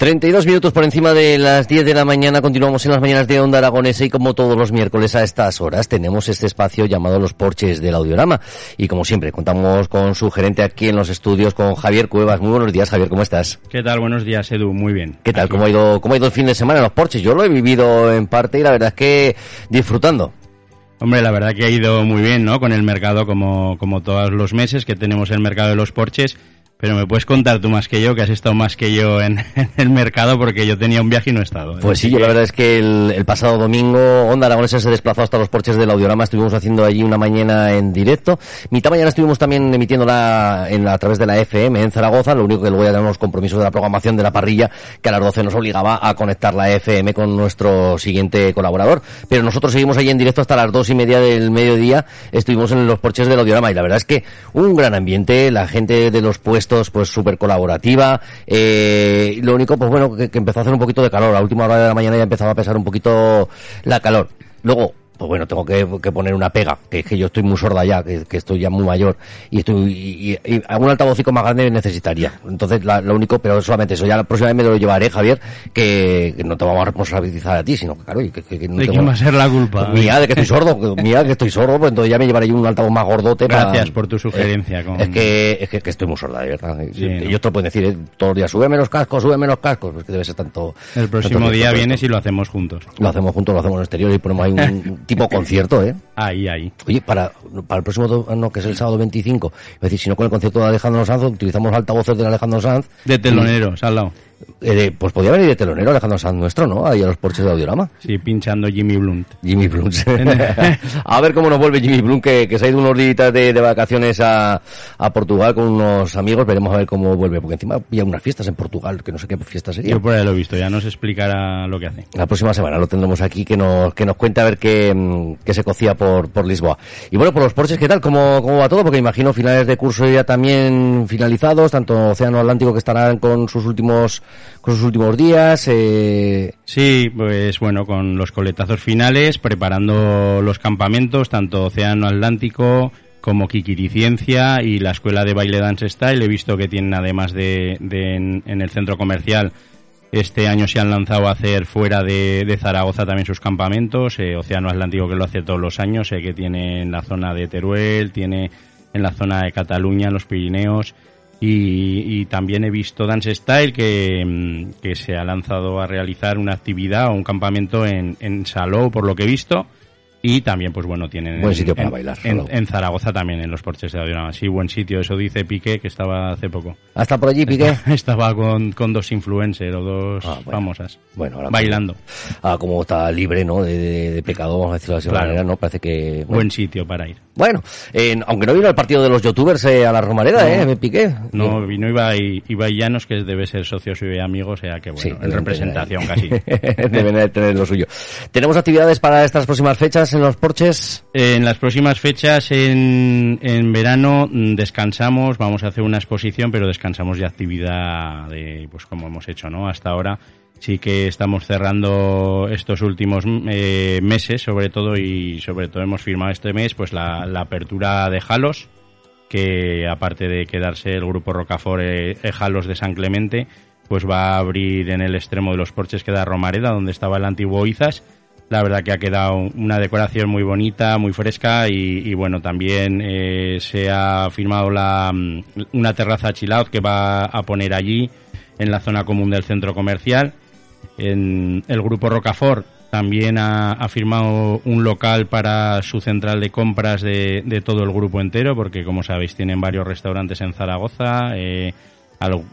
32 minutos por encima de las 10 de la mañana, continuamos en las mañanas de Onda Aragonesa y como todos los miércoles a estas horas tenemos este espacio llamado Los Porches del Audiorama y como siempre contamos con su gerente aquí en los estudios, con Javier Cuevas. Muy buenos días Javier, ¿cómo estás? ¿Qué tal? Buenos días Edu, muy bien. ¿Qué tal? Aquí. ¿Cómo ha ido, cómo ha ido el fin de semana en los Porches? Yo lo he vivido en parte y la verdad es que disfrutando. Hombre, la verdad que ha ido muy bien, ¿no? Con el mercado como, como todos los meses que tenemos el mercado de los porches. Pero me puedes contar tú más que yo, que has estado más que yo en, el mercado porque yo tenía un viaje y no he estado. ¿eh? Pues sí, yo la verdad es que el, pasado domingo Onda Aragonesa se desplazó hasta los porches del Audiorama, estuvimos haciendo allí una mañana en directo. Mitad mañana estuvimos también emitiéndola en, a través de la FM en Zaragoza, lo único que luego ya tenemos compromisos de la programación de la parrilla, que a las 12 nos obligaba a conectar la FM con nuestro siguiente colaborador. Pero nosotros seguimos allí en directo hasta las dos y media del mediodía, estuvimos en los porches del Audiorama y la verdad es que un gran ambiente, la gente de los puestos pues súper colaborativa, eh, lo único pues bueno que, empezó a hacer un poquito de calor, a última hora de la mañana ya empezaba a pesar un poquito la calor. Luego, pues bueno, tengo que, que poner una pega, que es que yo estoy muy sorda ya, que, que estoy ya muy mayor, y estoy, y, y, y algún altavocico más grande necesitaría. Entonces, la- lo único, pero solamente eso, ya la próxima vez me lo llevaré, Javier, que, que no te vamos a responsabilizar a ti, sino que claro, y que, que- que no ¿De quién va a ser la culpa? Mía, de que estoy sordo, mía, que estoy sordo, pues entonces ya me llevaré yo un altavoz más gordote para- Gracias por tu sugerencia, Eh, con- Es que, es que, estoy muy sorda, de verdad. Sí. Ellos te lo pueden decir ¿eh? todos los días, súbeme los cascos, súbeme los cascos, pues que debe ser tanto... El próximo tanto día vienes y lo hacemos juntos. Lo hacemos juntos, lo hacemos en el exterior y ponemos ahí un tipo concierto, ¿eh? Ahí, ahí. Oye, para, para el próximo, do- no, que es el sábado 25, es decir, si no con el concierto de Alejandro Sanz, utilizamos altavoces de Alejandro Sanz, De teloneros, al lado. Eh, pues podría venir de telonero Alejandro Sanz nuestro, ¿no? Ahí a los porches de Audiorama. Sí, pinchando Jimmy Blunt. Jimmy Blunt. a ver cómo nos vuelve Jimmy Blunt, que, que se ha ido unos días de, de vacaciones a, a Portugal con unos amigos. Veremos a ver cómo vuelve, porque encima había unas fiestas en Portugal, que no sé qué fiestas serían. Yo por ahí lo he visto, ya nos explicará lo que hace. La próxima semana lo tendremos aquí, que nos, que nos cuente a ver qué, qué se cocía por, por Lisboa. Y bueno, por los Porches, ¿qué tal? ¿Cómo, ¿Cómo va todo? Porque imagino finales de curso ya también finalizados, tanto Océano Atlántico que estarán con sus últimos, con sus últimos días, eh, Sí, pues bueno, con los coletazos finales, preparando los campamentos, tanto Océano Atlántico como Kikiriciencia y la Escuela de Baile Dance Style. He visto que tienen, además de, en, el centro comercial, este año se han lanzado a hacer fuera de, Zaragoza también sus campamentos. Eh, Océano Atlántico que lo hace todos los años, sé que tiene en la zona de Teruel, tiene en la zona de Cataluña, en los Pirineos. Y, y también he visto Dance Style que, mm, que se ha lanzado a realizar una actividad o un campamento en, en Salou, por lo que he visto. Y también, pues bueno, tienen Buen en- sitio para en, bailar, en, en Zaragoza también, en los porches de Audiorama. Sí, buen sitio, eso dice Piqué, que estaba hace poco. hasta por allí, Piqué. Estaba con, con dos influencers o dos Ah, bueno. famosas. Bueno, ahora bailando. Ah, como está libre, ¿no? De, de- de pecado, vamos a decirlo de esa Claro. manera, ¿no? Parece que... Bueno, Buen sitio para ir. Bueno, eh, aunque no vino al partido de los youtubers eh, a la Romareda, ¿eh? Me piqué. No, vino Ibai, Ibai Llanos, que debe ser socio suyo y amigo, o sea que bueno, Sí, en representación tener casi. Deben de tener lo suyo. ¿Tenemos actividades para estas próximas fechas en los porches? En las próximas fechas, en, en verano, mm, descansamos, vamos a hacer una exposición, pero descansamos de actividad de, pues como hemos hecho, ¿no? Hasta ahora sí que estamos cerrando estos últimos eh, meses, sobre todo, y sobre todo hemos firmado este mes, pues la, apertura de Jalos, que aparte de quedarse el grupo Rocafort eh, eh, Jalos de San Clemente, pues va a abrir en el extremo de los porches queda Romareda, donde estaba el antiguo Izas. La verdad que ha quedado una decoración muy bonita, muy fresca y, y bueno, también eh, se ha firmado la, mm, una terraza chill out que va a poner allí en la zona común del centro comercial. En el grupo Rocafort También ha, firmado un local para su central de compras de, todo el grupo entero, porque como sabéis tienen varios restaurantes en Zaragoza, eh,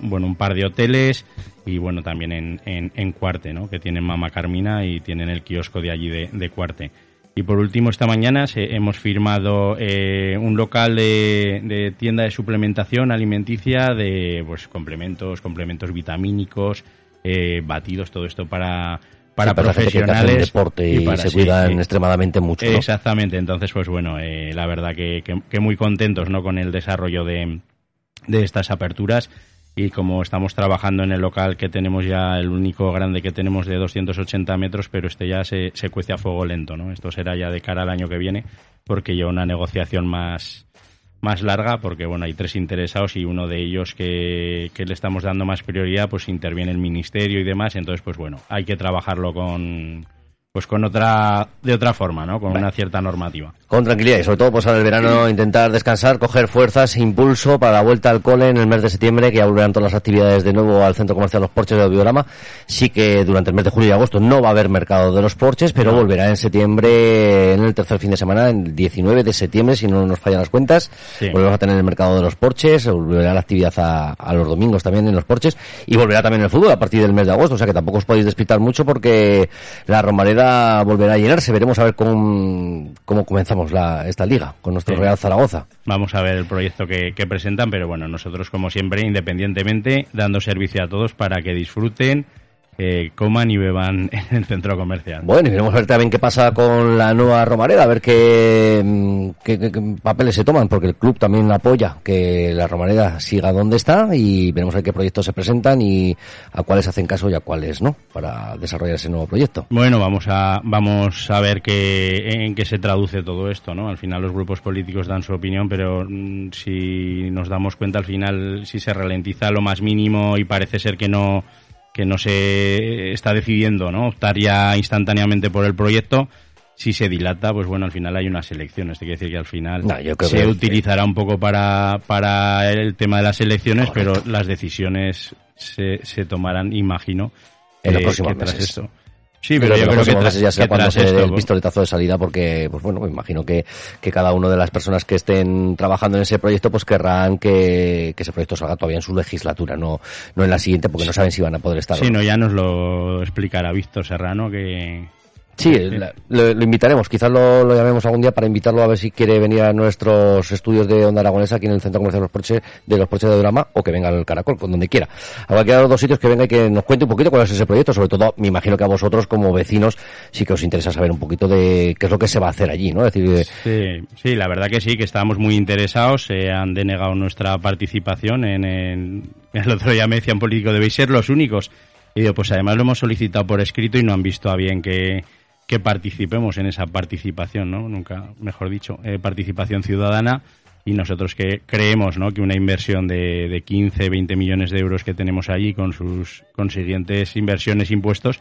bueno, un par de hoteles y bueno, también en, en, Cuarte, ¿no? que tienen Mama Carmina y tienen el kiosco de allí de, de Cuarte. Y por último, esta mañana se- hemos firmado eh, un local de, de tienda de suplementación alimenticia de pues complementos, complementos vitamínicos, eh, batidos, todo esto para, para Sí, gente que profesionales. deporte y, para- se sí, cuidan sí. extremadamente mucho. ¿no? Exactamente, entonces pues bueno, eh, la verdad que, que- que muy contentos ¿no? con el desarrollo de, de estas aperturas y como estamos trabajando en el local que tenemos ya, el único grande que tenemos de 280 metros, pero este ya se, se cuece a fuego lento, ¿no? Esto será ya de cara al año que viene porque lleva una negociación más más larga porque bueno hay tres interesados y uno de ellos que, que le estamos dando más prioridad pues interviene el ministerio y demás. Entonces pues bueno hay que trabajarlo con pues con otra de otra forma no con una cierta normativa Con tranquilidad y sobre todo pues ahora el verano intentar descansar, coger fuerzas, impulso para la vuelta al cole en el mes de septiembre, que ya volverán todas las actividades de nuevo al centro comercial Los Porches de Audiorama. Sí que durante el mes de julio y agosto no va a haber mercado de los Porches, pero volverá en septiembre, en el tercer fin de semana, el 19 de septiembre, si no nos fallan las cuentas. Sí. Volveremos a tener el mercado de los Porches, volverá la actividad a, a los domingos también en los Porches y volverá también el fútbol a partir del mes de agosto, o sea que tampoco os podéis despistar mucho porque la Romareda volverá a llenarse. Veremos a ver cómo, cómo comenzamos la, esta liga con nuestro Sí. Real Zaragoza. vamos a ver el proyecto que, que presentan pero bueno nosotros como siempre independientemente dando servicio a todos para que disfruten eh, coman y beban en el centro comercial Bueno, y veremos a ver también qué pasa con la nueva Romareda, a ver qué, mm, qué- qué- qué papeles se toman, porque el club también apoya que la Romareda siga donde está y veremos a ver qué proyectos se presentan y a cuáles hacen caso y a cuáles no, para desarrollar ese nuevo proyecto. Bueno, vamos a, vamos a ver qué, en qué se traduce todo esto, ¿no? Al final los grupos políticos dan su opinión, pero mm, si nos damos cuenta al final, si se ralentiza lo más mínimo y parece ser que no, que no se está decidiendo, ¿no? Optar ya instantáneamente por el proyecto, si se dilata, pues bueno, al final hay unas elecciones. Te quiere decir que al final No, yo creo se que- utilizará un poco para, para el tema de las elecciones, pero las decisiones se, se tomarán, imagino, En los eh, próximos meses. esto. Sí, pero Creo yo creo que tras, ya será cuando se dé esto, el pistoletazo de salida porque, pues bueno, me imagino que, que cada una de las personas que estén trabajando en ese proyecto pues querrán que, que ese proyecto salga todavía en su legislatura, no, no en la siguiente porque no saben si van a poder estar. Sí, no, ya nos lo explicará Víctor Serrano, que, Sí, la- lo, lo invitaremos. Quizás lo, lo llamemos algún día para invitarlo a ver si quiere venir a nuestros estudios de Onda Aragonesa aquí en el Centro Comercial de los Porches de, los Porches de Drama o que venga al Caracol, con donde quiera. A cualquiera de los dos sitios que venga y que nos cuente un poquito cuál es ese proyecto. Sobre todo, me imagino que a vosotros como vecinos sí que os interesa saber un poquito de qué es lo que se va a hacer allí, ¿no? Es decir, eh, Sí, sí, la verdad que sí, que estábamos muy interesados, se han denegado nuestra participación en, en- el otro día me decían político, debéis ser los únicos. Y digo, pues además lo hemos solicitado por escrito y no han visto a bien que, que participemos en esa participación, ¿no? Nunca, mejor dicho, eh, participación ciudadana y nosotros que creemos, ¿no? Que una inversión de, de 15, 20 millones de euros que tenemos allí con sus consiguientes inversiones impuestos,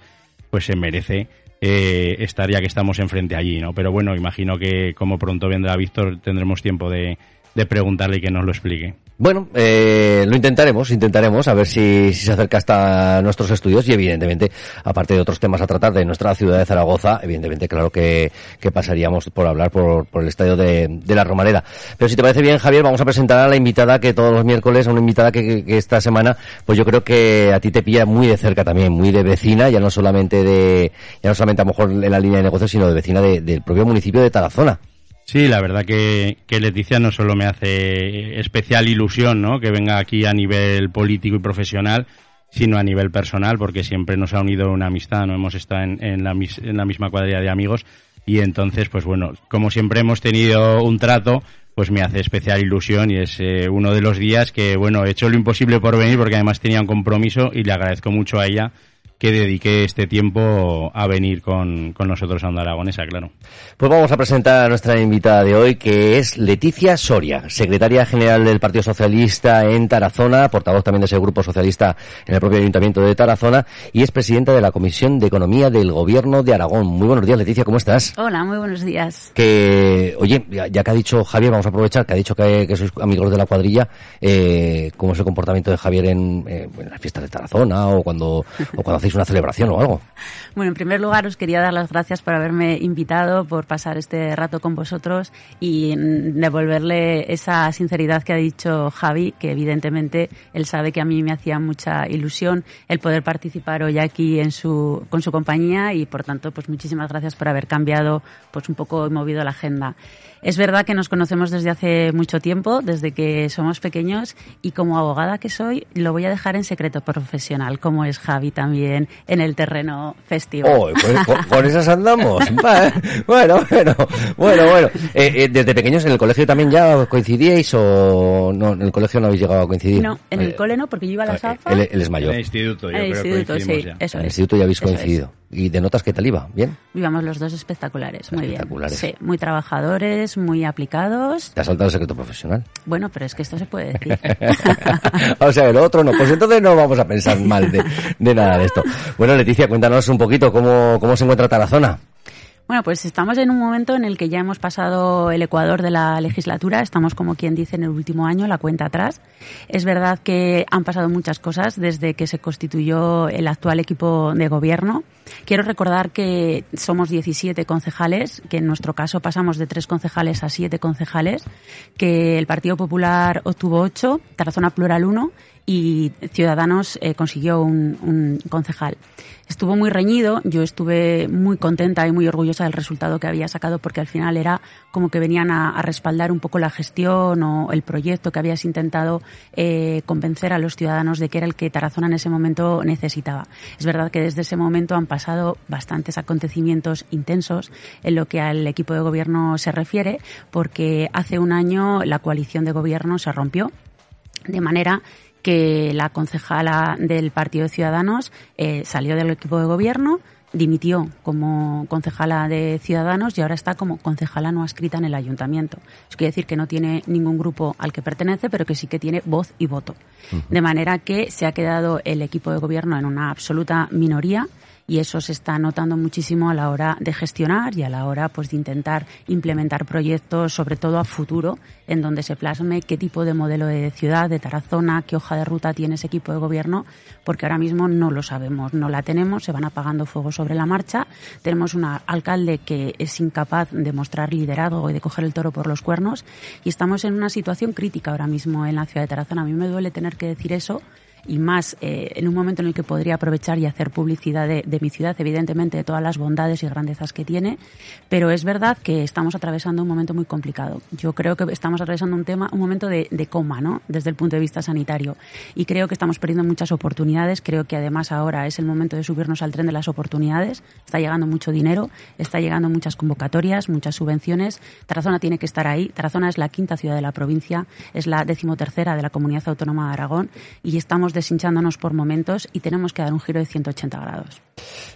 pues se merece eh, estar ya que estamos enfrente allí, ¿no? Pero bueno, imagino que como pronto vendrá Víctor tendremos tiempo de, de preguntarle que nos lo explique. Bueno, eh, lo intentaremos, intentaremos a ver si, si se acerca hasta nuestros estudios y evidentemente, aparte de otros temas a tratar de nuestra ciudad de Zaragoza, evidentemente claro que, que pasaríamos por hablar por, por el estadio de, de la Romareda. Pero si te parece bien, Javier, vamos a presentar a la invitada que todos los miércoles, a una invitada que esta semana, pues yo creo que a ti te pilla muy de cerca también, muy de vecina, ya no solamente de, ya no solamente a lo mejor en la línea de negocios, sino de vecina de- del propio municipio de Tarazona. Sí, la verdad que, que Leticia no solo me hace especial ilusión, ¿no? Que venga aquí a nivel político y profesional, sino a nivel personal, porque siempre nos ha unido una amistad, ¿no? Hemos estado en, en la, en la misma cuadrilla de amigos y entonces, pues bueno, como siempre hemos tenido un trato, pues me hace especial ilusión y es eh, uno de los días que, bueno, he hecho lo imposible por venir porque además tenía un compromiso y le agradezco mucho a ella que dedique este tiempo a venir con, con nosotros a Onda Aragonesa, claro. Pues vamos a presentar a nuestra invitada de hoy, que es Leticia Soria, secretaria general del Partido Socialista en Tarazona, portavoz también de ese grupo socialista en el propio Ayuntamiento de Tarazona, y es presidenta de la Comisión de Economía del Gobierno de Aragón. Muy buenos días, Leticia, ¿cómo estás? Hola, muy buenos días. Que, oye, ya, ya que ha dicho Javier, vamos a aprovechar que ha dicho que, que sois amigos de la cuadrilla, eh, ¿cómo es el comportamiento de Javier en, eh, en las fiestas de Tarazona o cuando, o cuando hacéis una celebración o algo. Bueno, en primer lugar os quería dar las gracias por haberme invitado, por pasar este rato con vosotros y devolverle esa sinceridad que ha dicho Javi, que evidentemente él sabe que a mí me hacía mucha ilusión el poder participar hoy aquí en su, con su compañía y por tanto pues muchísimas gracias por haber cambiado pues un poco y movido la agenda. Es verdad que nos conocemos desde hace mucho tiempo, desde que somos pequeños, y como abogada que soy, lo voy a dejar en secreto profesional, como es Javi también en el terreno festivo. Oh, con, esas andamos. bueno, bueno, bueno, bueno. Eh, eh, desde pequeños en el colegio también ya coincidíais o no, en el colegio no habéis llegado a coincidir. No, en el eh, cole no, porque yo iba a la SAFA. Él, es mayor. En el instituto, yo En el creo que instituto, sí, ya. eso En el es. instituto ya habéis es. ¿Y de notas qué tal iba? ¿Bien? Íbamos los dos espectaculares, muy bien. Espectaculares. Sí, muy trabajadores, muy aplicados. ¿Te has saltado el secreto profesional? Bueno, pero es que esto se puede decir. o sea, el otro no. Pues entonces no vamos a pensar mal de, de nada de esto. Bueno, Leticia, cuéntanos un poquito cómo, cómo se encuentra Tarazona. Bueno, pues estamos en un momento en el que ya hemos pasado el ecuador de la legislatura, estamos como quien dice en el último año, la cuenta atrás. Es verdad que han pasado muchas cosas desde que se constituyó el actual equipo de gobierno. Quiero recordar que somos 17 concejales, que en nuestro caso pasamos de tres concejales a siete concejales, que el Partido Popular obtuvo ocho, Tarazona Plural uno y Ciudadanos eh, consiguió un, un concejal. Estuvo muy reñido, yo estuve muy contenta y muy orgullosa del resultado que había sacado porque al final era como que venían a, a respaldar un poco la gestión o el proyecto que habías intentado eh, convencer a los ciudadanos de que era el que Tarazona en ese momento necesitaba. Es verdad que desde ese momento han pasado bastantes acontecimientos intensos en lo que al equipo de gobierno se refiere porque hace un año la coalición de gobierno se rompió de manera que la concejala del Partido de Ciudadanos eh, salió del equipo de gobierno, dimitió como concejala de Ciudadanos y ahora está como concejala no adscrita en el ayuntamiento. Eso quiere decir que no tiene ningún grupo al que pertenece, pero que sí que tiene voz y voto. De manera que se ha quedado el equipo de gobierno en una absoluta minoría y eso se está notando muchísimo a la hora de gestionar y a la hora pues de intentar implementar proyectos sobre todo a futuro en donde se plasme qué tipo de modelo de ciudad de Tarazona, qué hoja de ruta tiene ese equipo de gobierno, porque ahora mismo no lo sabemos, no la tenemos, se van apagando fuegos sobre la marcha. Tenemos un alcalde que es incapaz de mostrar liderazgo y de coger el toro por los cuernos y estamos en una situación crítica ahora mismo en la ciudad de Tarazona. A mí me duele tener que decir eso y más eh, en un momento en el que podría aprovechar y hacer publicidad de, mi ciudad, evidentemente de todas las bondades y grandezas que tiene, pero es verdad que estamos atravesando un momento muy complicado. Yo creo que estamos atravesando un tema, un momento de, de coma, ¿no? Desde el punto de vista sanitario. Y creo que estamos perdiendo muchas oportunidades. Creo que además ahora es el momento de subirnos al tren de las oportunidades. Está llegando mucho dinero, está llegando muchas convocatorias, muchas subvenciones. Tarazona tiene que estar ahí. Tarazona es la quinta ciudad de la provincia, es la decimotercera de la comunidad autónoma de Aragón y estamos deshinchándonos por momentos y tenemos que dar un giro de 180 grados.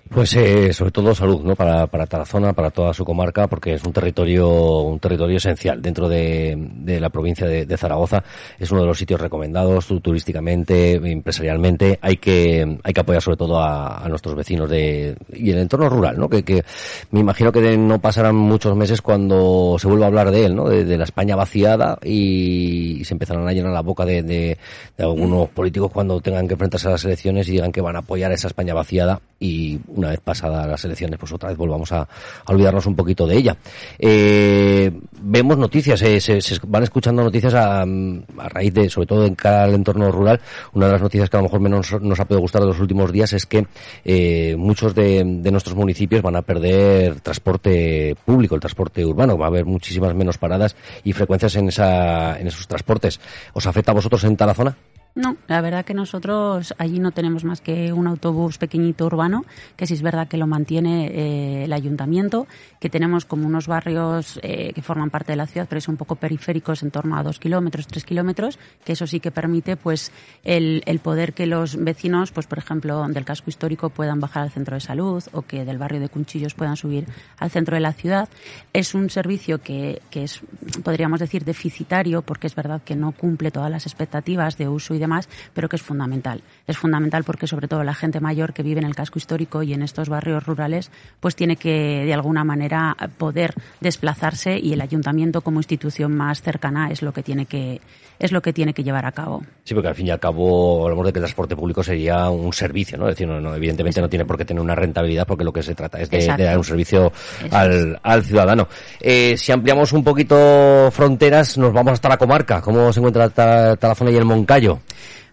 Pues eh, sobre todo salud, ¿no? Para, para Tarazona, para toda su comarca, porque es un territorio, un territorio esencial dentro de, de la provincia de, de, Zaragoza. Es uno de los sitios recomendados turísticamente, empresarialmente. Hay que, hay que apoyar sobre todo a, a nuestros vecinos de, y el entorno rural, ¿no? Que, que me imagino que no pasarán muchos meses cuando se vuelva a hablar de él, ¿no? De, de la España vaciada y, y, se empezarán a llenar la boca de, de, de algunos políticos cuando tengan que enfrentarse a las elecciones y digan que van a apoyar a esa España vaciada y una vez pasadas las elecciones, pues otra vez volvamos a, olvidarnos un poquito de ella. Eh, vemos noticias, eh, se, se, van escuchando noticias a, a, raíz de, sobre todo en cada entorno rural, una de las noticias que a lo mejor menos nos ha podido gustar de los últimos días es que eh, muchos de, de, nuestros municipios van a perder transporte público, el transporte urbano, va a haber muchísimas menos paradas y frecuencias en, esa, en esos transportes. ¿Os afecta a vosotros en Tarazona? No, la verdad que nosotros allí no tenemos más que un autobús pequeñito urbano, que sí es verdad que lo mantiene eh, el ayuntamiento, que tenemos como unos barrios eh, que forman parte de la ciudad, pero son un poco periféricos, en torno a dos kilómetros, tres kilómetros, que eso sí que permite pues el, el poder que los vecinos, pues por ejemplo, del casco histórico puedan bajar al centro de salud o que del barrio de Cunchillos puedan subir al centro de la ciudad. Es un servicio que, que es, podríamos decir, deficitario, porque es verdad que no cumple todas las expectativas de uso y demás, pero que es fundamental. Es fundamental porque sobre todo la gente mayor que vive en el casco histórico y en estos barrios rurales, pues tiene que de alguna manera poder desplazarse y el ayuntamiento como institución más cercana es lo que tiene que es lo que tiene que llevar a cabo. Sí, porque al fin y al cabo hablamos de que el transporte público sería un servicio, ¿no? Es decir, no, evidentemente no tiene por qué tener una rentabilidad porque lo que se trata es de, dar un servicio al, al, ciudadano. Eh, si ampliamos un poquito fronteras, nos vamos hasta la comarca. ¿Cómo se encuentra la zona y el Moncayo?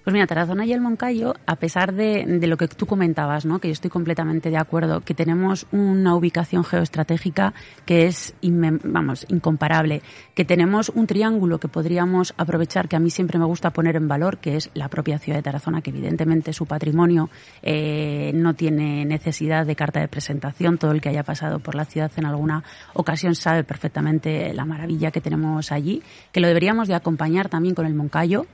Pues mira, Tarazona y el Moncayo, a pesar de, lo que tú comentabas, ¿no? que yo estoy completamente de acuerdo, que tenemos una ubicación geoestratégica que es, vamos, incomparable, que tenemos un triángulo que podríamos aprovechar, que a mí siempre me gusta poner en valor, que es la propia ciudad de Tarazona, que evidentemente su patrimonio eh, no tiene necesidad de carta de presentación. Todo el que haya pasado por la ciudad en alguna ocasión sabe perfectamente la maravilla que tenemos allí, que lo deberíamos de acompañar también con el Moncayo,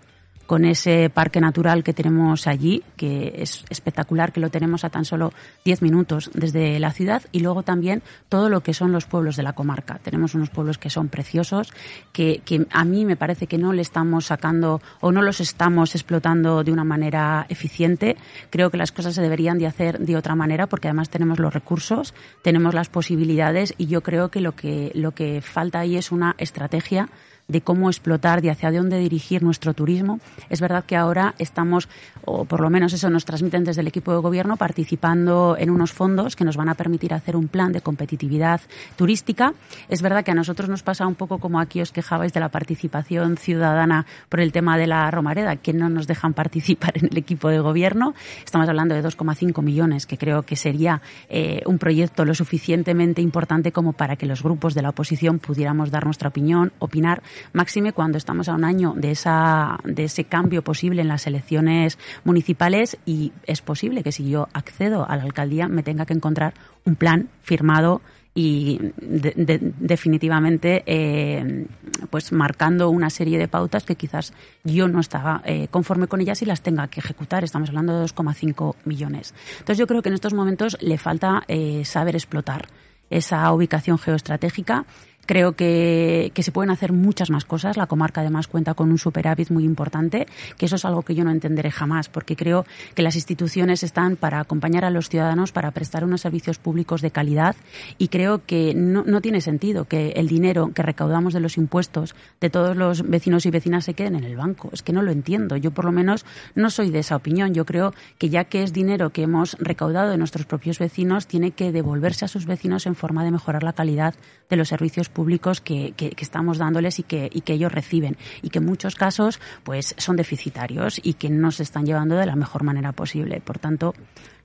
con ese parque natural que tenemos allí, que es espectacular, que lo tenemos a tan solo 10 minutos desde la ciudad, y luego también todo lo que son los pueblos de la comarca. Tenemos unos pueblos que son preciosos, que, que a mí me parece que no le estamos sacando o no los estamos explotando de una manera eficiente. Creo que las cosas se deberían de hacer de otra manera, porque además tenemos los recursos, tenemos las posibilidades, y yo creo que lo que, lo que falta ahí es una estrategia de cómo explotar, de hacia dónde dirigir nuestro turismo. Es verdad que ahora estamos, o por lo menos eso nos transmiten desde el equipo de gobierno, participando en unos fondos que nos van a permitir hacer un plan de competitividad turística. Es verdad que a nosotros nos pasa un poco como aquí os quejabais de la participación ciudadana por el tema de la Romareda, que no nos dejan participar en el equipo de gobierno. Estamos hablando de 2,5 millones, que creo que sería eh, un proyecto lo suficientemente importante como para que los grupos de la oposición pudiéramos dar nuestra opinión, opinar máxime cuando estamos a un año de, esa, de ese cambio posible en las elecciones municipales y es posible que si yo accedo a la alcaldía me tenga que encontrar un plan firmado y definitivamente eh, pues marcando una serie de pautas que quizás yo no estaba eh, conforme con ellas y las tenga que ejecutar. Estamos hablando de 2,5 millones. Entonces yo creo que en estos momentos le falta eh, saber explotar esa ubicación geoestratégica Creo que, se pueden hacer muchas más cosas. La comarca además cuenta con un superávit muy importante, que eso es algo que yo no entenderé jamás, porque creo que las instituciones están para acompañar a los ciudadanos, para prestar unos servicios públicos de calidad y creo que no, no tiene sentido que el dinero que recaudamos de los impuestos de todos los vecinos y vecinas se queden en el banco. Es que no lo entiendo. Yo por lo menos no soy de esa opinión. Yo creo que ya que es dinero que hemos recaudado de nuestros propios vecinos, tiene que devolverse a sus vecinos en forma de mejorar la calidad de los servicios públicos que, que, estamos dándoles y que, y que ellos reciben y que en muchos casos pues son deficitarios y que no se están llevando de la mejor manera posible. Por tanto,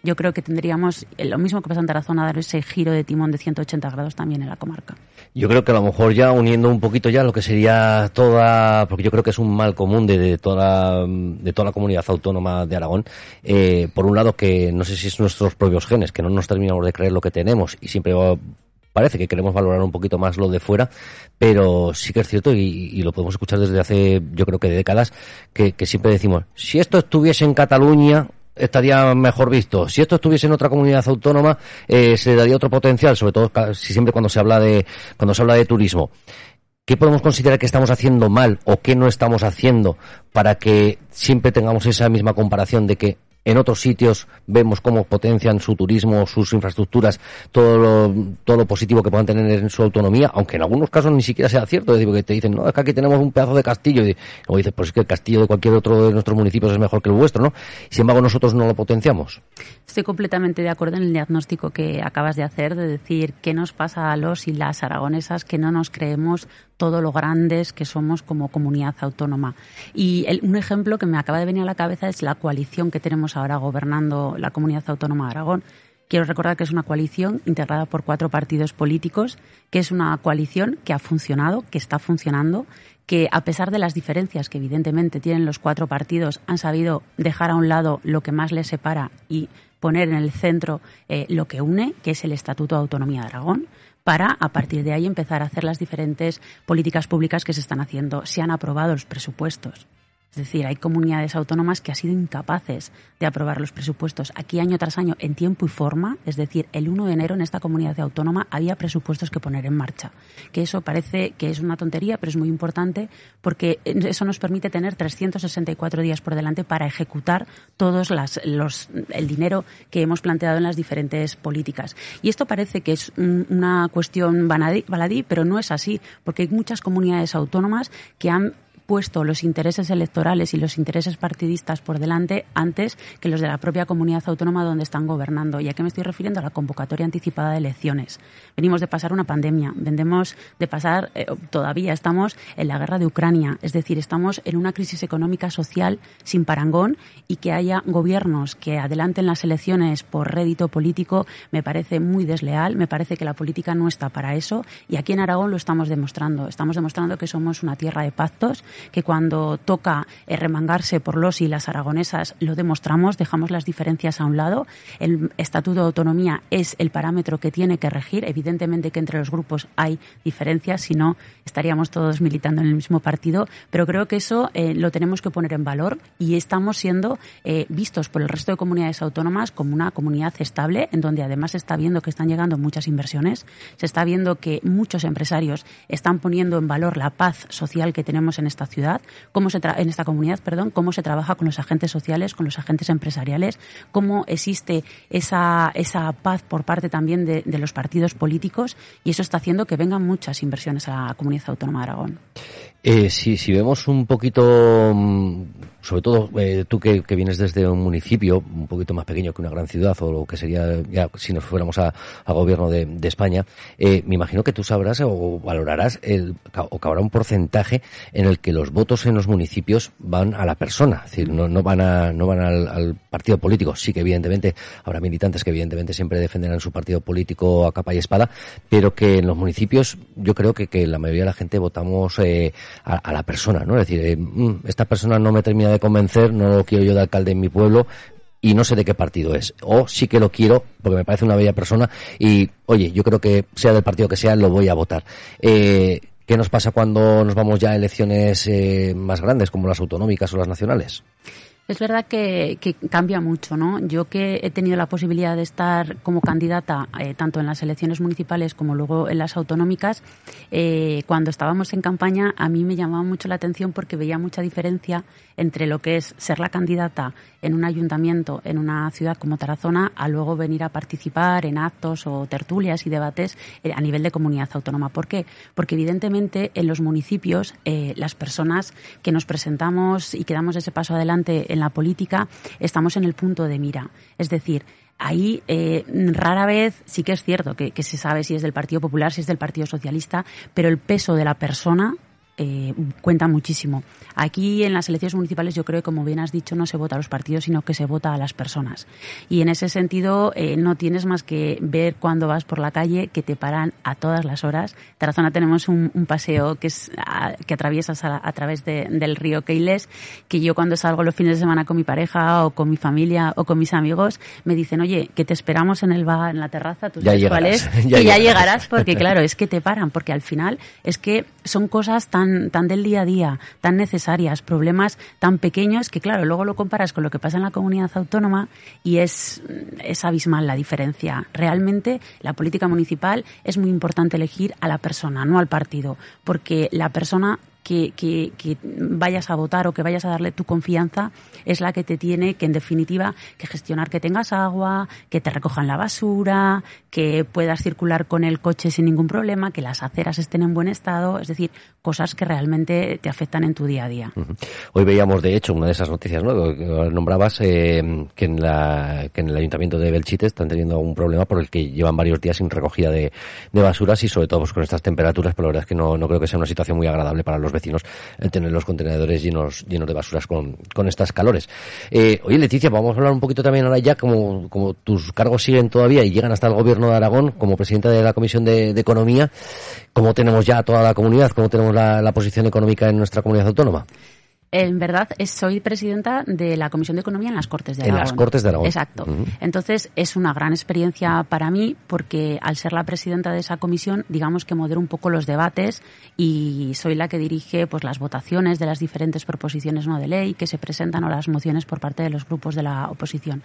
yo creo que tendríamos lo mismo que pasa en Tarazona, dar ese giro de timón de 180 grados también en la comarca. Yo creo que a lo mejor ya uniendo un poquito ya lo que sería toda, porque yo creo que es un mal común de, toda, de toda la comunidad autónoma de Aragón, eh, por un lado que no sé si es nuestros propios genes, que no nos terminamos de creer lo que tenemos y siempre parece que queremos valorar un poquito más lo de fuera, pero sí que es cierto y, lo podemos escuchar desde hace, yo creo que décadas, que, siempre decimos, si esto estuviese en Cataluña, estaría mejor visto. Si esto estuviese en otra comunidad autónoma, eh, se daría otro potencial, sobre todo si siempre cuando se habla de cuando se habla de turismo. ¿Qué podemos considerar que estamos haciendo mal o qué no estamos haciendo para que siempre tengamos esa misma comparación de que en otros sitios vemos cómo potencian su turismo, sus infraestructuras, todo lo, todo lo positivo que puedan tener en su autonomía, aunque en algunos casos ni siquiera sea cierto, es decir, que te dicen, no, es que aquí tenemos un pedazo de castillo, y luego dices, pues es que el castillo de cualquier otro de nuestros municipios es mejor que el vuestro, ¿no? Sin embargo, nosotros no lo potenciamos. Estoy completamente de acuerdo en el diagnóstico que acabas de hacer, de decir qué nos pasa a los y las aragonesas que no nos creemos todo lo grandes que somos como comunidad autónoma. Y un ejemplo que me acaba de venir a la cabeza es la coalición que tenemos ahora gobernando la comunidad autónoma de Aragón. Quiero recordar que es una coalición integrada por cuatro partidos políticos, que es una coalición que ha funcionado, que está funcionando, que a pesar de las diferencias que evidentemente tienen los cuatro partidos, han sabido dejar a un lado lo que más les separa y poner en el centro eh, lo que une, que es el Estatuto de Autonomía de Aragón para a partir de ahí empezar a hacer las diferentes políticas públicas que se están haciendo. Se han aprobado los presupuestos Es decir, hay comunidades autónomas que han sido incapaces de aprobar los presupuestos. Aquí año tras año, en tiempo y forma, es decir, el 1 de enero en esta comunidad autónoma había presupuestos que poner en marcha. Que eso parece que es una tontería, pero es muy importante porque eso nos permite tener 364 días por delante para ejecutar todos las, los, el dinero que hemos planteado en las diferentes políticas. Y esto parece que es una cuestión baladí, pero no es así, porque hay muchas comunidades autónomas que han puesto los intereses electorales y los intereses partidistas por delante antes que los de la propia comunidad autónoma donde están gobernando. ¿Y a qué me estoy refiriendo? A la convocatoria anticipada de elecciones. Venimos de pasar una pandemia, vendemos de pasar, eh, todavía estamos en la guerra de Ucrania, es decir, estamos en una crisis económica social sin parangón y que haya gobiernos que adelanten las elecciones por rédito político me parece muy desleal, me parece que la política no está para eso y aquí en Aragón lo estamos demostrando. Estamos demostrando que somos una tierra de pactos, que cuando toca eh, remangarse por los y las aragonesas lo demostramos, dejamos las diferencias a un lado. El Estatuto de Autonomía es el parámetro que tiene que regir. Evidentemente que entre los grupos hay diferencias, si no estaríamos todos militando en el mismo partido, pero creo que eso eh, lo tenemos que poner en valor y estamos siendo eh, vistos por el resto de comunidades autónomas como una comunidad estable, en donde además se está viendo que están llegando muchas inversiones, se está viendo que muchos empresarios están poniendo en valor la paz social que tenemos en esta ciudad, cómo se en esta comunidad, perdón, cómo se trabaja con los agentes sociales, con los agentes empresariales, cómo existe esa, esa paz por parte también de, de los partidos políticos y eso está haciendo que vengan muchas inversiones a la comunidad autónoma de Aragón. Eh, si, si vemos un poquito, mm, sobre todo eh, tú que, que, vienes desde un municipio un poquito más pequeño que una gran ciudad o lo que sería ya si nos fuéramos a, a gobierno de, de España, eh, me imagino que tú sabrás o valorarás el, o que habrá un porcentaje en el que los votos en los municipios van a la persona, es decir, no, no van a, no van al, partido político. Sí que evidentemente habrá militantes que evidentemente siempre defenderán su partido político a capa y espada, pero que en los municipios yo creo que, que la mayoría de la gente votamos eh, a, a, la persona, ¿no? Es decir, eh, mm, esta persona no me termina de convencer, no lo quiero yo de alcalde en mi pueblo y no sé de qué partido es. O sí que lo quiero porque me parece una bella persona y, oye, yo creo que sea del partido que sea, lo voy a votar. Eh, ¿Qué nos pasa cuando nos vamos ya a elecciones eh, más grandes como las autonómicas o las nacionales? Es verdad que, cambia mucho, ¿no? Yo que he tenido la posibilidad de estar como candidata eh, tanto en las elecciones municipales como luego en las autonómicas, eh, cuando estábamos en campaña a mí me llamaba mucho la atención porque veía mucha diferencia entre lo que es ser la candidata en un ayuntamiento, en una ciudad como Tarazona, a luego venir a participar en actos o tertulias y debates eh, a nivel de comunidad autónoma. ¿Por qué? Porque evidentemente en los municipios las personas que nos presentamos y que damos ese paso adelante en la política estamos en el punto de mira. Es decir, ahí eh, rara vez sí que es cierto que, que, se sabe si es del Partido Popular, si es del Partido Socialista, pero el peso de la persona eh, cuenta muchísimo. Aquí en las elecciones municipales yo creo que, como bien has dicho, no se vota a los partidos, sino que se vota a las personas. Y en ese sentido eh, no tienes más que ver cuando vas por la calle que te paran a todas las horas. En Tarazona tenemos un, un paseo que, es, a, que atraviesas a, a través de, del río Keiles, que yo cuando salgo los fines de semana con mi pareja o con mi familia o con mis amigos, me dicen, oye, que te esperamos en el bar, en la terraza, tú sabes cuál es, ya y llegarás. ya llegarás, porque claro, es que te paran, porque al final es que son cosas tan tan, del día a día, tan necesarias, problemas tan pequeños que, claro, luego lo comparas con lo que pasa en la comunidad autónoma y es, es abismal la diferencia. Realmente la política municipal es muy importante elegir a la persona, no al partido, porque la persona que, que, que, vayas a votar o que vayas a darle tu confianza es la que te tiene que, en definitiva, que gestionar que tengas agua, que te recojan la basura, que puedas circular con el coche sin ningún problema, que las aceras estén en buen estado, es decir, cosas que realmente te afectan en tu día a día. Hoy veíamos, de hecho, una de esas noticias, ¿no? Que nombrabas eh, que, en la, que en el ayuntamiento de Belchite están teniendo un problema por el que llevan varios días sin recogida de, de basuras y sobre todo pues, con estas temperaturas, pero la verdad es que no, no creo que sea una situación muy agradable para los vecinos el tener los contenedores llenos, llenos de basuras con, con estas calores. Eh, oye, Leticia, vamos a hablar un poquito también ahora ya, como, como tus cargos siguen todavía y llegan hasta el gobierno de Aragón, como presidenta de la Comisión de, Economía, ¿cómo tenemos ya toda la comunidad? ¿Cómo tenemos la posición económica en nuestra comunidad autónoma? En verdad, es- soy presidenta de la Comisión de Economía en las Cortes de En Aragón. las Cortes de Aragón. Exacto. Entonces, es una gran experiencia para mí porque al ser la presidenta de esa comisión, digamos que modero un poco los debates y soy la que dirige pues las votaciones de las diferentes proposiciones no de ley que se presentan o las mociones por parte de los grupos de la oposición.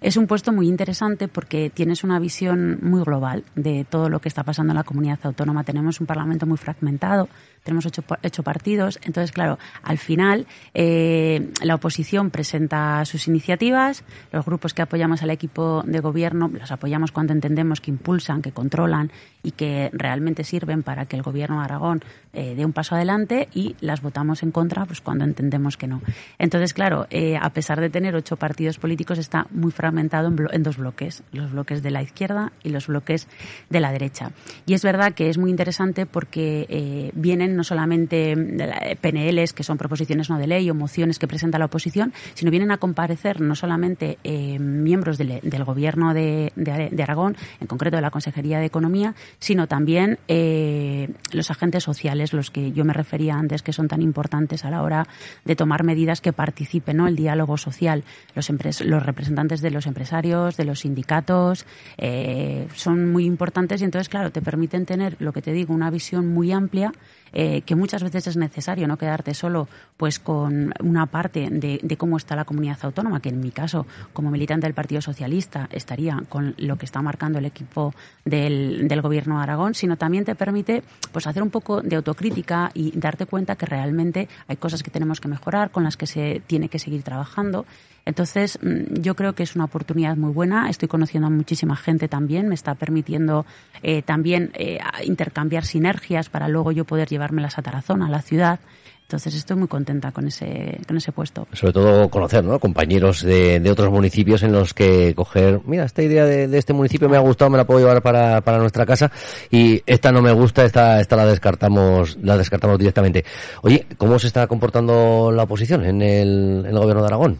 Es un puesto muy interesante porque tienes una visión muy global de todo lo que está pasando en la comunidad autónoma. Tenemos un parlamento muy fragmentado, tenemos ocho, ocho partidos. Entonces, claro, al final eh, la oposición presenta sus iniciativas, los grupos que apoyamos al equipo de gobierno los apoyamos cuando entendemos que impulsan, que controlan y que realmente sirven para que el gobierno de Aragón eh, dé un paso adelante y las votamos en contra pues cuando entendemos que no. Entonces, claro, eh, a pesar de tener ocho partidos políticos, está muy fragmentado en, dos bloques, los bloques de la izquierda y los bloques de la derecha. Y es verdad que es muy interesante porque eh, vienen no solamente eh, PNLs, que son proposiciones no de ley o mociones que presenta la oposición, sino vienen a comparecer no solamente eh, miembros del, del gobierno de, de de Aragón, en concreto de la Consejería de Economía, sino también eh, los agentes sociales, los que yo me refería antes, que son tan importantes a la hora de tomar medidas que participen, ¿no? El diálogo social, los, los representantes de los empresarios, de los sindicatos, eh, son muy importantes y entonces, claro, te permiten tener, lo que te digo, una visión muy amplia eh, que muchas veces es necesario no quedarte solo pues con una parte de, cómo está la comunidad autónoma, que en mi caso, como militante del Partido Socialista, estaría con lo que está marcando el equipo del, del Gobierno de Aragón, sino también te permite pues hacer un poco de autocrítica y darte cuenta que realmente hay cosas que tenemos que mejorar, con las que se tiene que seguir trabajando. Entonces, mm, yo creo que es una oportunidad muy buena. Estoy conociendo a muchísima gente también. Me está permitiendo eh, también eh, intercambiar sinergias para luego yo poder llevármelas a Tarazona, a la ciudad. Entonces, estoy muy contenta con ese, con ese puesto. Sobre todo conocer, ¿no? Compañeros de, de otros municipios en los que coger, mira, esta idea de, de este municipio me ha gustado, me la puedo llevar para, para nuestra casa y esta no me gusta, esta, esta la descartamos, la descartamos directamente. Oye, ¿cómo se está comportando la oposición en el, en el gobierno de Aragón?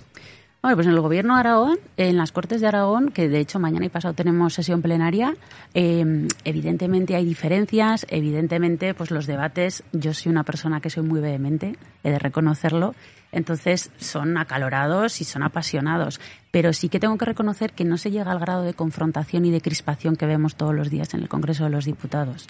Bueno, pues en el gobierno de Aragón, en las Cortes de Aragón, que de hecho mañana y pasado tenemos sesión plenaria, eh, evidentemente hay diferencias, evidentemente pues los debates, yo soy una persona que soy muy vehemente, he de reconocerlo, entonces son acalorados y son apasionados, pero sí que tengo que reconocer que no se llega al grado de confrontación y de crispación que vemos todos los días en el Congreso de los Diputados.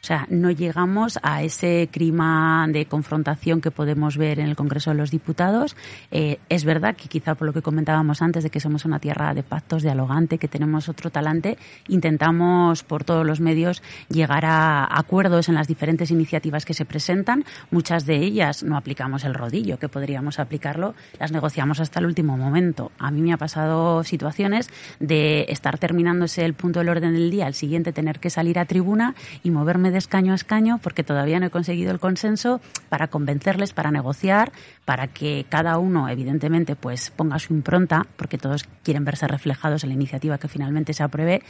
O sea, no llegamos a ese clima de confrontación que podemos ver en el Congreso de los Diputados. Eh, es verdad que quizá por lo que comentábamos antes de que somos una tierra de pactos, dialogante, que tenemos otro talante, intentamos por todos los medios llegar a acuerdos en las diferentes iniciativas que se presentan. Muchas de ellas no aplicamos el rodillo, que podríamos aplicarlo, las negociamos hasta el último momento. A mí me ha pasado situaciones de estar terminándose el punto del orden del día, al siguiente tener que salir a tribuna y moverme de escaño a escaño porque todavía no he conseguido el consenso para convencerles, para negociar, para que cada uno, evidentemente, pues ponga su impronta, porque todos quieren verse reflejados en la iniciativa que finalmente se apruebe.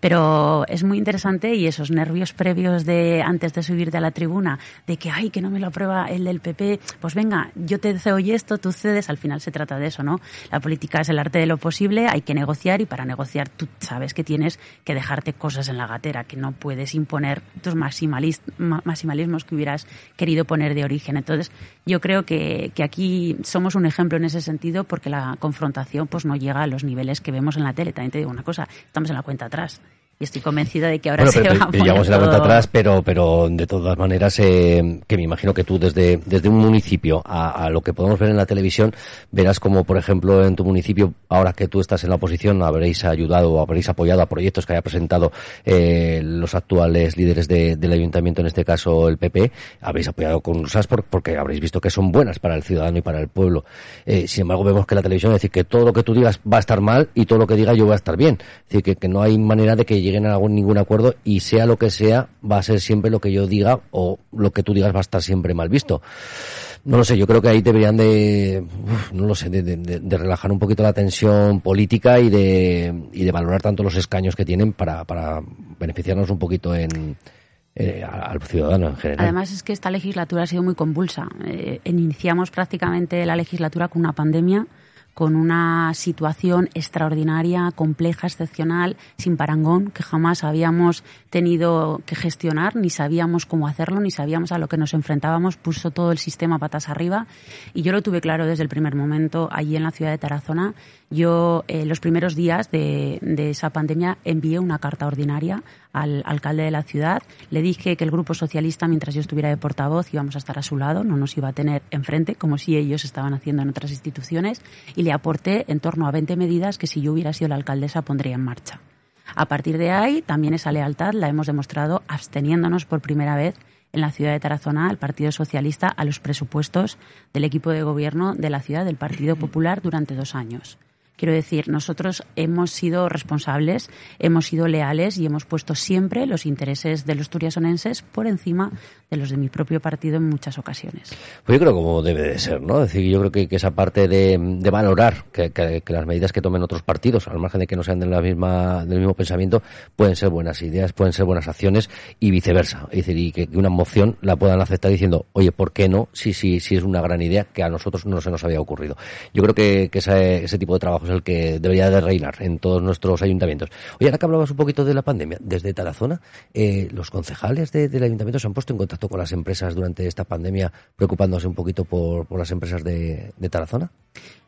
Pero es muy interesante y esos nervios previos de antes de subirte a la tribuna, de que, ay, que no me lo aprueba el del PP, pues venga, yo te cedo y esto, tú cedes, al final se trata de eso, ¿no? La política es el arte de lo posible, hay que negociar y para negociar tú sabes que tienes que dejarte cosas en la gatera, que no puedes imponer tus maximalis- ma- maximalismos que hubieras querido poner de origen. Entonces, yo creo que, que aquí somos un ejemplo en ese sentido porque la confrontación pues no llega a los niveles que vemos en la tele. También te digo una cosa, estamos en la cuenta atrás. Y estoy convencida de que ahora Bueno, se pero, va a pero llevamos poner la cuenta todo- atrás, pero, pero de todas maneras, eh, que me imagino que tú desde, desde un municipio a, a lo que podemos ver en la televisión, verás como, por ejemplo, en tu municipio, ahora que tú estás en la oposición, habréis ayudado o habréis apoyado a proyectos que haya presentado eh, los actuales líderes de- del ayuntamiento, en este caso el PP, habréis apoyado con por- porque habréis visto que son buenas para el ciudadano y para el pueblo. Eh, sin embargo, vemos que la televisión es decir que todo lo que tú digas va a estar mal y todo lo que diga yo va a estar bien. Es decir, que, que no hay manera de que lleguen a algún, ningún acuerdo y sea lo que sea, va a ser siempre lo que yo diga o lo que tú digas va a estar siempre mal visto. No lo sé, yo creo que ahí deberían de, no lo sé, de relajar un poquito la tensión política y de, y de valorar tanto los escaños que tienen para, para beneficiarnos un poquito en, eh, al ciudadano en general. Además es que esta legislatura ha sido muy convulsa. Eh, iniciamos prácticamente la legislatura con una pandemia, con una situación extraordinaria, compleja, excepcional, sin parangón, que jamás habíamos tenido que gestionar, ni sabíamos cómo hacerlo, ni sabíamos a lo que nos enfrentábamos, puso todo el sistema patas arriba y yo lo tuve claro desde el primer momento allí en la ciudad de Tarazona. Yo, eh, los primeros días de, esa pandemia, envié una carta ordinaria al alcalde de la ciudad. Le dije que el Grupo Socialista, mientras yo estuviera de portavoz, íbamos a estar a su lado, no nos iba a tener enfrente, como si ellos estaban haciendo en otras instituciones, le aporté en torno a 20 medidas que si yo hubiera sido la alcaldesa pondría en marcha. A partir de ahí, también esa lealtad la hemos demostrado absteniéndonos por primera vez en la ciudad de Tarazona al Partido Socialista a los presupuestos del equipo de gobierno de la ciudad del Partido Popular durante dos años. Quiero decir, nosotros hemos sido responsables, hemos sido leales y hemos puesto siempre los intereses de los turiasonenses por encima de los de mi propio partido en muchas ocasiones. Pues yo creo como debe de ser, ¿no? Es decir, yo creo que, esa parte de, valorar que, las medidas que tomen otros partidos, al margen de que no sean de la misma, del mismo pensamiento, pueden ser buenas ideas, pueden ser buenas acciones y viceversa. Es decir, y que, una moción la puedan aceptar diciendo, oye, ¿por qué no? Sí, sí, sí es una gran idea que a nosotros no se nos había ocurrido. Yo creo que, ese, ese tipo de trabajo es el que debería de reinar en todos nuestros ayuntamientos. Oye, ahora que hablabas un poquito de la pandemia, desde Tarazona, eh, los concejales de, del ayuntamiento se han puesto en contacto con las empresas durante esta pandemia, preocupándose un poquito por, por las empresas de, de Tarazona.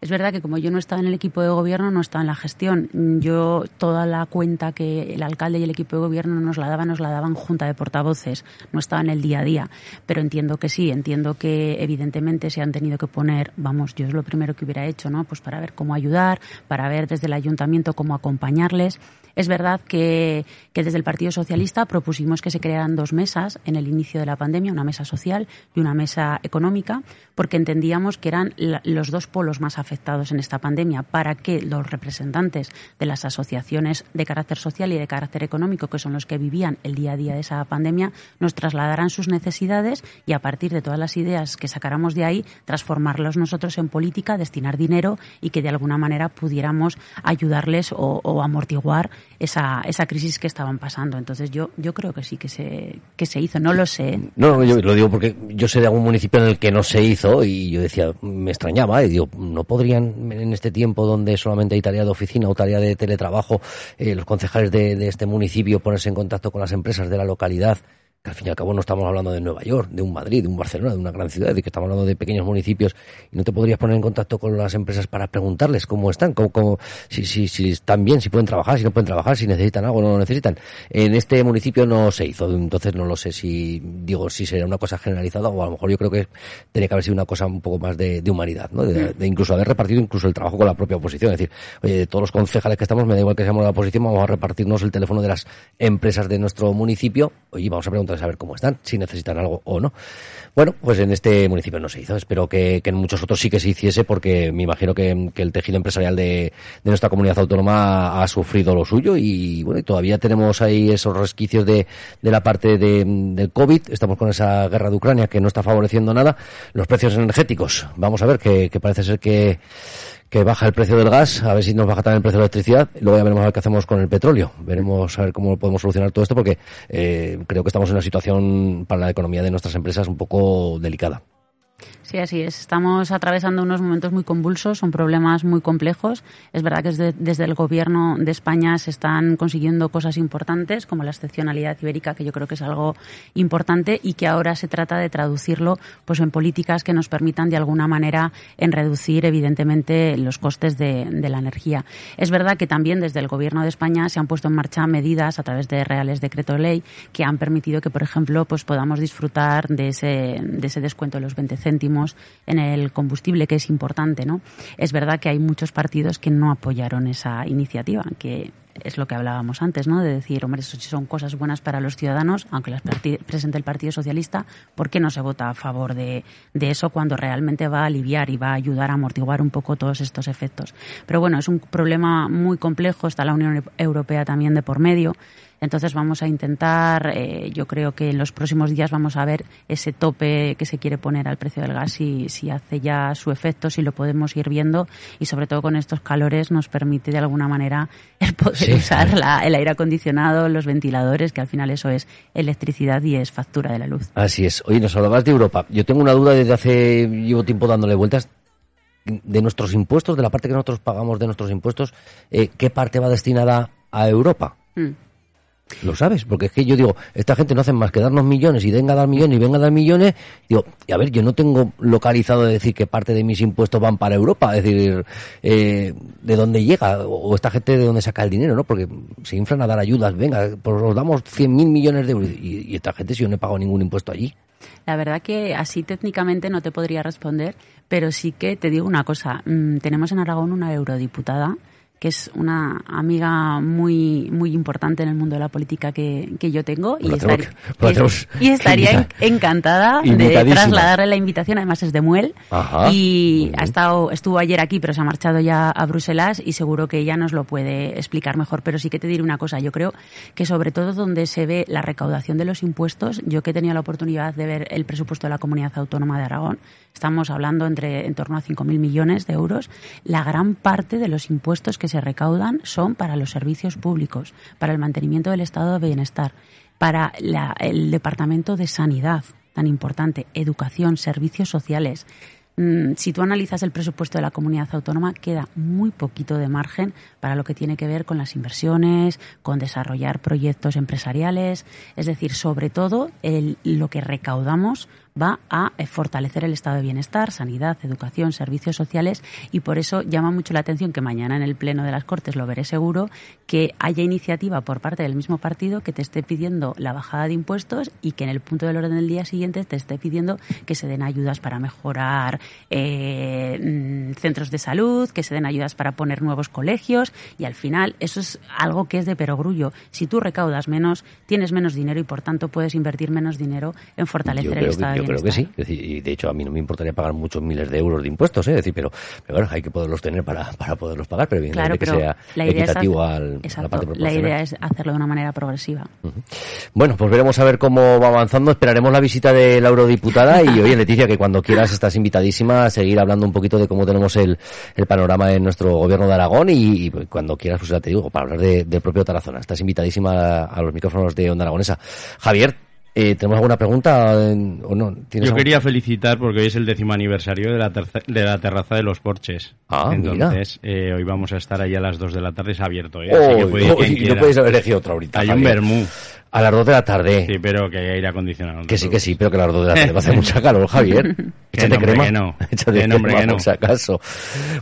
Es verdad que como yo no estaba en el equipo de gobierno, no estaba en la gestión. Yo toda la cuenta que el alcalde y el equipo de gobierno nos la daban, nos la daban junta de portavoces, no estaba en el día a día. Pero entiendo que sí, entiendo que evidentemente se han tenido que poner, vamos, yo es lo primero que hubiera hecho, ¿no? Pues para ver cómo ayudar, para ver desde el ayuntamiento cómo acompañarles. Es verdad que, desde el Partido Socialista propusimos que se crearan dos mesas en el inicio de la pandemia, una mesa social y una mesa económica, porque entendíamos que eran los dos polos más afectados en esta pandemia para que los representantes de las asociaciones de carácter social y de carácter económico, que son los que vivían el día a día de esa pandemia, nos trasladaran sus necesidades y a partir de todas las ideas que sacáramos de ahí, transformarlos nosotros en política, destinar dinero y que de alguna manera pudiéramos ayudarles o amortiguar esa, esa crisis que estaban pasando. Entonces yo, yo creo que sí que se, que se hizo, no lo sé. No, yo lo digo porque yo sé de algún municipio en el que no se hizo y yo decía, me extrañaba y digo, no podrían en este tiempo donde solamente hay tarea de oficina o tarea de teletrabajo, eh, los concejales de, de este municipio ponerse en contacto con las empresas de la localidad que al fin y al cabo no estamos hablando de Nueva York, de un Madrid, de un Barcelona, de una gran ciudad, de que estamos hablando de pequeños municipios y no te podrías poner en contacto con las empresas para preguntarles cómo están, cómo, cómo si, si, si están bien, si pueden trabajar, si no pueden trabajar, si necesitan algo o no lo necesitan. En este municipio no se hizo, entonces no lo sé si, digo, si sería una cosa generalizada o a lo mejor yo creo que tenía que haber sido una cosa un poco más de, de humanidad, ¿no? De, de, incluso haber repartido incluso el trabajo con la propia oposición. Es decir, oye, de todos los concejales que estamos, me da igual que seamos la oposición, vamos a repartirnos el teléfono de las empresas de nuestro municipio, oye, vamos a preguntarles a ver cómo están, si necesitan algo o no. Bueno, pues en este municipio no se hizo. Espero que, que en muchos otros sí que se hiciese porque me imagino que, que el tejido empresarial de, de, nuestra comunidad autónoma ha sufrido lo suyo y bueno, y todavía tenemos ahí esos resquicios de, de la parte de, del COVID. Estamos con esa guerra de Ucrania que no está favoreciendo nada. Los precios energéticos. Vamos a ver que, que parece ser que que baja el precio del gas, a ver si nos baja también el precio de la electricidad, luego ya veremos a ver qué hacemos con el petróleo, veremos a ver cómo podemos solucionar todo esto, porque eh, creo que estamos en una situación para la economía de nuestras empresas un poco delicada. Sí, así es. Estamos atravesando unos momentos muy convulsos, son problemas muy complejos. Es verdad que desde, el gobierno de España se están consiguiendo cosas importantes, como la excepcionalidad ibérica, que yo creo que es algo importante y que ahora se trata de traducirlo pues, en políticas que nos permitan de alguna manera en reducir, evidentemente, los costes de, la energía. Es verdad que también desde el gobierno de España se han puesto en marcha medidas a través de reales decreto de ley que han permitido que, por ejemplo, pues podamos disfrutar de ese, de ese descuento de los 20 céntimos en el combustible, que es importante, ¿no? Es verdad que hay muchos partidos que no apoyaron esa iniciativa, que es lo que hablábamos antes, ¿no? De decir, hombre, eso son cosas buenas para los ciudadanos, aunque las presente el Partido Socialista, ¿por qué no se vota a favor de, de, eso cuando realmente va a aliviar y va a ayudar a amortiguar un poco todos estos efectos? Pero bueno, es un problema muy complejo, está la Unión Europea también de por medio. Entonces vamos a intentar, eh, yo creo que en los próximos días vamos a ver ese tope que se quiere poner al precio del gas, si, si hace ya su efecto, si lo podemos ir viendo y sobre todo con estos calores nos permite de alguna manera el poder sí. usar la, el aire acondicionado, los ventiladores, que al final eso es electricidad y es factura de la luz. Así es. Oye, nos hablabas de Europa. Yo tengo una duda desde hace, llevo tiempo dándole vueltas. de nuestros impuestos, de la parte que nosotros pagamos de nuestros impuestos, eh, qué parte va destinada a Europa? Mm. Lo sabes, porque es que yo digo, esta gente no hace más que darnos millones y venga a dar millones y venga a dar millones. Digo, y a ver, yo no tengo localizado de decir que parte de mis impuestos van para Europa, es decir, eh, de dónde llega o esta gente de dónde saca el dinero, ¿no? Porque se inflan a dar ayudas, venga, pues os damos 100.000 millones de euros y, y esta gente si yo no he pagado ningún impuesto allí. La verdad que así técnicamente no te podría responder, pero sí que te digo una cosa. mm, tenemos en Aragón una eurodiputada que es una amiga muy muy importante en el mundo de la política que, que yo tengo y, Pues estar- que- la y- estaría en- encantada de trasladarle la invitación, además es de Muel Ajá, y ha estado estuvo ayer aquí pero se ha marchado ya a Bruselas y seguro que ella nos lo puede explicar mejor, pero sí que te diré una cosa, yo creo que sobre todo donde se ve la recaudación de los impuestos, yo que he tenido la oportunidad de ver el presupuesto de la comunidad autónoma de Aragón, estamos hablando entre en torno a 5.000 millones de euros, la gran parte de los impuestos que se recaudan son para los servicios públicos, para el mantenimiento del estado de bienestar, para el departamento de sanidad tan importante, educación, servicios sociales. Mm, Si tú analizas el presupuesto de la comunidad autónoma, queda muy poquito de margen para lo que tiene que ver con las inversiones, con desarrollar proyectos empresariales. Es decir, sobre todo, lo que recaudamos va a eh, fortalecer el estado de bienestar, sanidad, educación, servicios sociales y por eso llama mucho la atención que mañana en el Pleno de las Cortes lo veré seguro, que haya iniciativa por parte del mismo partido que te esté pidiendo la bajada de impuestos y que en el punto del orden del día siguiente te esté pidiendo que se den ayudas para mejorar eh, mm, centros de salud, que se den ayudas para poner nuevos colegios y al final eso es algo que es de perogrullo. Si tú recaudas menos, tienes menos dinero y por tanto puedes invertir menos dinero en fortalecer el estado de creo que sí. Y de hecho, a mí no me importaría pagar muchos miles de euros de impuestos, ¿eh? Es decir, pero, pero bueno, hay que poderlos tener para, para poderlos pagar, pero Claro, evidentemente pero que sea la equitativo hacer- al, a la parte la proporcional. idea es hacerlo de una manera progresiva. Bueno, pues veremos a ver cómo va avanzando. Esperaremos la visita de la eurodiputada y oye, Leticia, que cuando quieras estás invitadísima a seguir hablando un poquito de cómo tenemos el, el panorama en nuestro gobierno de Aragón y, y cuando quieras, pues ya te digo, para hablar de- del propio Tarazona. Estás invitadísima a, a los micrófonos de Onda Aragonesa. Javier, eh, ¿tenemos alguna pregunta o no? ¿Tienes Yo algo? quería felicitar porque hoy es el décimo aniversario de la, terce- de la terraza de los Porches. Ah, mira. Entonces, eh, hoy vamos a estar ahí a las 2 de la tarde, es abierto, ¿eh? Así que puede oh, y no puedes haber elegido otra ahorita. Hay un vermú. A las 2 de la tarde. Sí, pero que hay aire acondicionado. Que sí, que sí, pero que a las 2 de la tarde va a hacer mucha calor, Javier. Échate crema. que no. Échate crema, que no. por si acaso.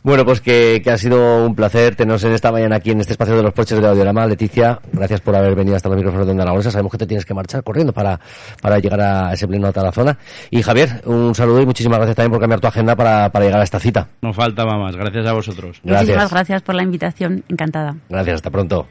Bueno, pues que, que ha sido un placer teneros en esta mañana aquí en este espacio de los porches de Audiorama. Leticia, gracias por haber venido hasta los micrófonos de Onda Aragonesa. Sabemos que te tienes que marchar corriendo para, para llegar a ese pleno a la zona. Y Javier, un saludo y muchísimas gracias también por cambiar tu agenda para, para llegar a esta cita. No faltaba más. Gracias a vosotros. Muchísimas Gracias. gracias por la invitación, encantada. Gracias, hasta pronto.